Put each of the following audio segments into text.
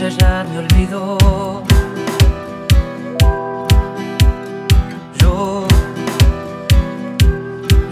ella ya me olvidó. Yo,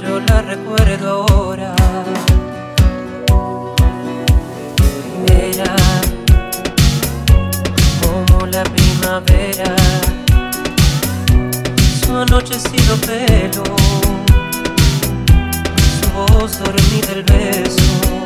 yo la recuerdo ahora. Ella, como la primavera, su anochecido pelo, su voz dormida el beso.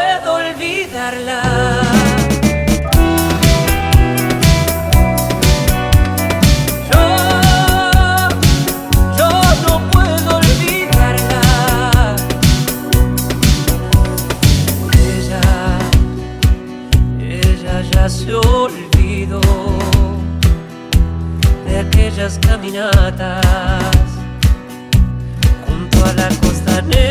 aquellas caminatas junto a la costa costanera.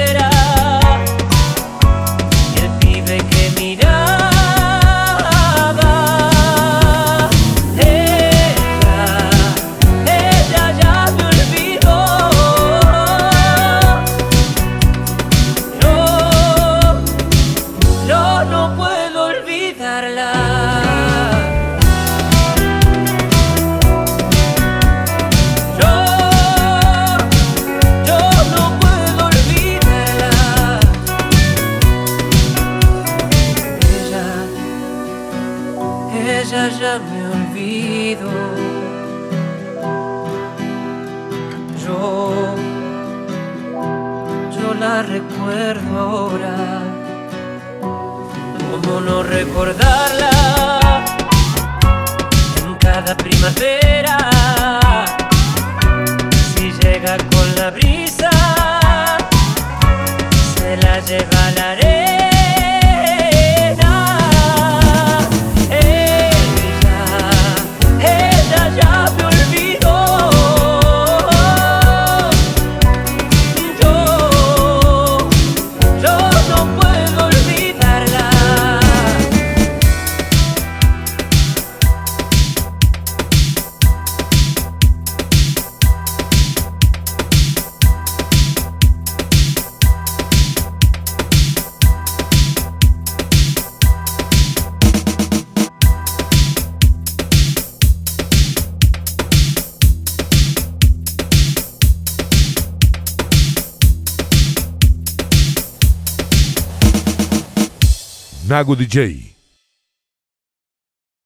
ella ya me olvido. Yo, yo la recuerdo ahora. ¿Cómo no recordarla? En cada primavera, si llega con la brisa, se la lleva. Nago DJ.